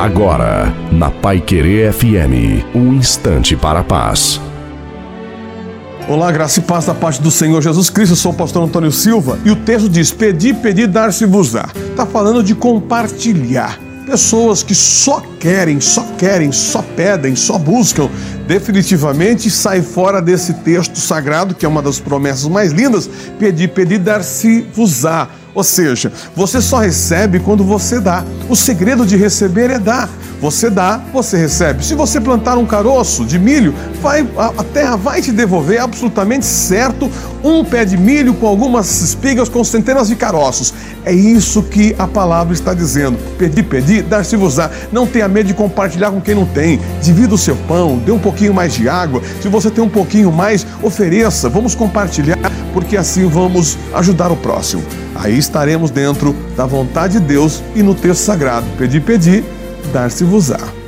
Agora, na Pai Querer FM, um instante para a paz. Olá, graça e paz da parte do Senhor Jesus Cristo. Eu sou o pastor Antônio Silva e o texto diz: Pedi, pedi, dar-se-vos-á. Está falando de compartilhar. Pessoas que só querem, só querem, só pedem, só buscam, definitivamente sai fora desse texto sagrado, que é uma das promessas mais lindas: Pedi, pedi, dar-se-vos-á. Ou seja, você só recebe quando você dá. O segredo de receber é dar. Você dá, você recebe. Se você plantar um caroço de milho, vai, a terra vai te devolver absolutamente certo um pé de milho com algumas espigas com centenas de caroços. É isso que a palavra está dizendo. Pedir, pedir, dar-se-vos-á. Não tenha medo de compartilhar com quem não tem. Divida o seu pão, dê um pouquinho mais de água. Se você tem um pouquinho mais, ofereça. Vamos compartilhar, porque assim vamos ajudar o próximo. Aí estaremos dentro da vontade de Deus e no texto sagrado. Pedir, pedir, dar-se-vos-á.